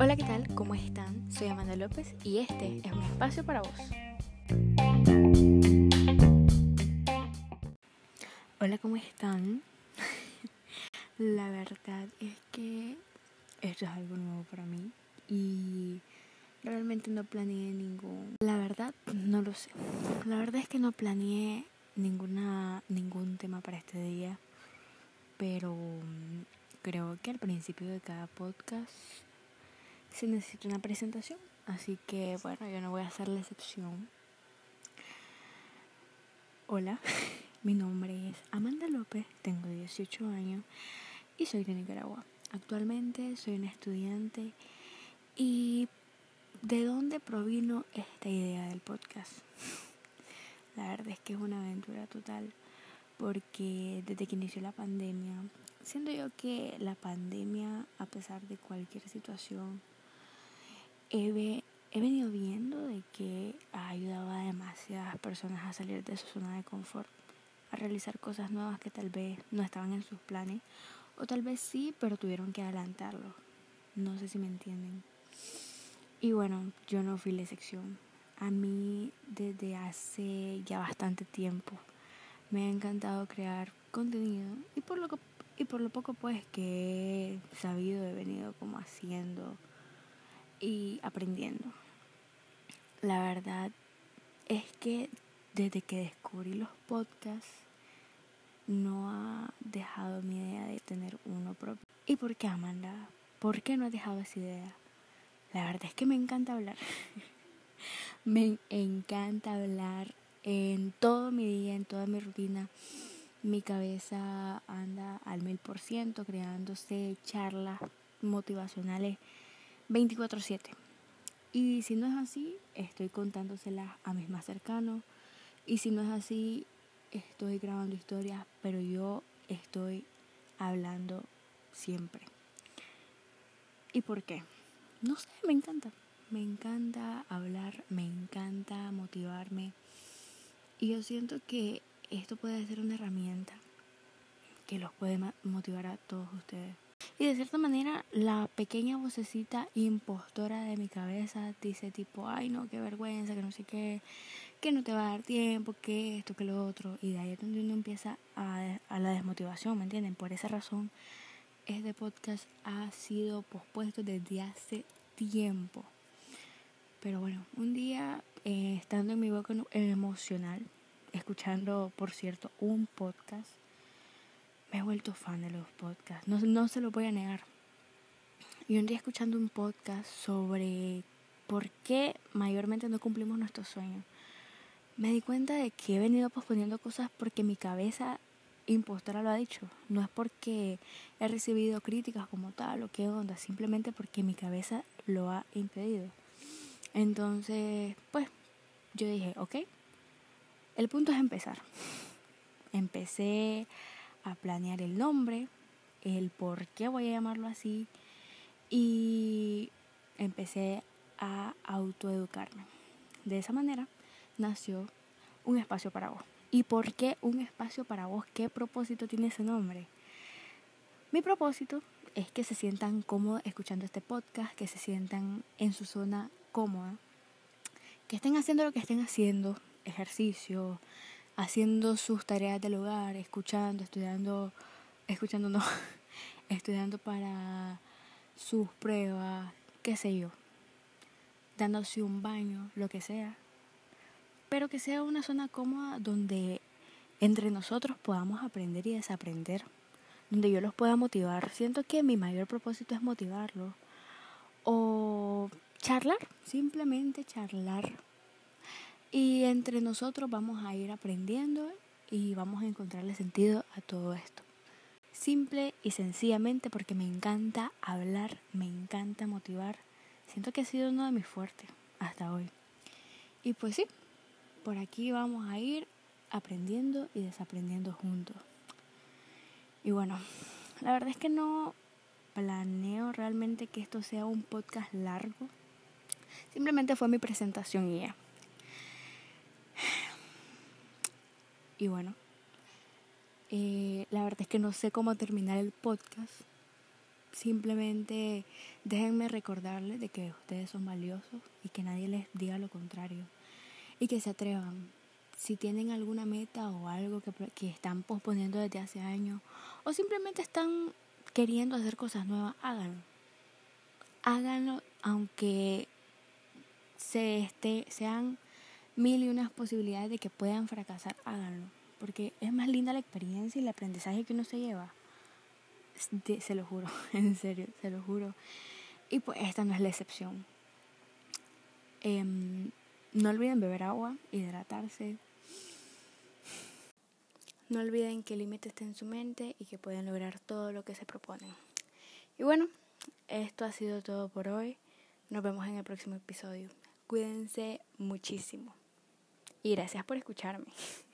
Hola, ¿qué tal? ¿Cómo están? Soy Amanda López y este es un espacio para vos. Hola, ¿cómo están? La verdad es que esto es algo nuevo para mí y realmente no planeé ningún... La verdad, no lo sé. La verdad es que no planeé ninguna, ningún tema para este día, pero mm, creo que al principio de cada podcast se necesita una presentación, así que bueno, yo no voy a hacer la excepción. Hola, mi nombre es Amanda López, tengo 18 años y soy de Nicaragua. Actualmente soy una estudiante y ¿de dónde provino esta idea del podcast? La verdad es que es una aventura total porque desde que inició la pandemia, siento yo que la pandemia, a pesar de cualquier situación, he, he venido viendo de que ha ayudado a demasiadas personas a salir de su zona de confort, a realizar cosas nuevas que tal vez no estaban en sus planes, o tal vez sí, pero tuvieron que adelantarlo. No sé si me entienden. Y bueno, yo no fui la excepción. A mí desde hace ya bastante tiempo me ha encantado crear contenido y por lo, y por lo poco pues que he sabido he venido como haciendo y aprendiendo. La verdad es que desde que descubrí los podcasts no ha dejado mi idea de tener uno propio. ¿Y por qué, Amanda? ¿Por qué no he dejado esa idea? La verdad es que me encanta hablar. me encanta hablar en todo mi día, en toda mi rutina. Mi cabeza anda al mil por ciento creándose charlas motivacionales 24/7. Y si no es así, estoy contándoselas a mis más cercanos. Y si no es así, estoy grabando historias, pero yo estoy hablando siempre. ¿Y por qué? No sé, me encanta. Me encanta hablar, me encanta motivarme. Y yo siento que esto puede ser una herramienta que los puede motivar a todos ustedes. Y de cierta manera, la pequeña vocecita impostora de mi cabeza dice tipo, ay no, qué vergüenza, que no sé qué, que no te va a dar tiempo, que esto, que lo otro. Y de ahí es donde uno empieza a, a la desmotivación, ¿me entienden? Por esa razón, este podcast ha sido pospuesto desde hace tiempo. Pero bueno, un día eh, estando en mi boca emocional, escuchando, por cierto, un podcast, me he vuelto fan de los podcasts. No, no se lo voy a negar. Y un día escuchando un podcast sobre por qué mayormente no cumplimos nuestros sueños, me di cuenta de que he venido posponiendo cosas porque mi cabeza impostora lo ha dicho. No es porque he recibido críticas como tal o qué onda, simplemente porque mi cabeza lo ha impedido. Entonces, pues, yo dije, ok, el punto es empezar. Empecé a planear el nombre, el por qué voy a llamarlo así y empecé a autoeducarme. De esa manera nació un espacio para vos. ¿Y por qué un espacio para vos? ¿Qué propósito tiene ese nombre? Mi propósito es que se sientan cómodos escuchando este podcast, que se sientan en su zona cómoda, que estén haciendo lo que estén haciendo, ejercicio, haciendo sus tareas del hogar, escuchando, estudiando, escuchando no, estudiando para sus pruebas, qué sé yo, dándose un baño, lo que sea, pero que sea una zona cómoda donde entre nosotros podamos aprender y desaprender, donde yo los pueda motivar. Siento que mi mayor propósito es motivarlos o charlar, simplemente charlar. Y entre nosotros vamos a ir aprendiendo y vamos a encontrarle sentido a todo esto. Simple y sencillamente porque me encanta hablar, me encanta motivar. Siento que ha sido uno de mis fuertes hasta hoy. Y pues sí, por aquí vamos a ir aprendiendo y desaprendiendo juntos. Y bueno, la verdad es que no planeo realmente que esto sea un podcast largo. Simplemente fue mi presentación y ya. Y bueno, Eh, la verdad es que no sé cómo terminar el podcast. Simplemente déjenme recordarles de que ustedes son valiosos y que nadie les diga lo contrario. Y que se atrevan. Si tienen alguna meta o algo que, que están posponiendo desde hace años o simplemente están queriendo hacer cosas nuevas, háganlo. Háganlo aunque se esté, sean mil y unas posibilidades de que puedan fracasar, háganlo. Porque es más linda la experiencia y el aprendizaje que uno se lleva. se lo juro, en serio, se lo juro. Y pues esta no es la excepción. Em, no olviden beber agua, hidratarse. No olviden que el límite está en su mente y que pueden lograr todo lo que se proponen. Y bueno, esto ha sido todo por hoy. Nos vemos en el próximo episodio. Cuídense muchísimo. Y gracias por escucharme.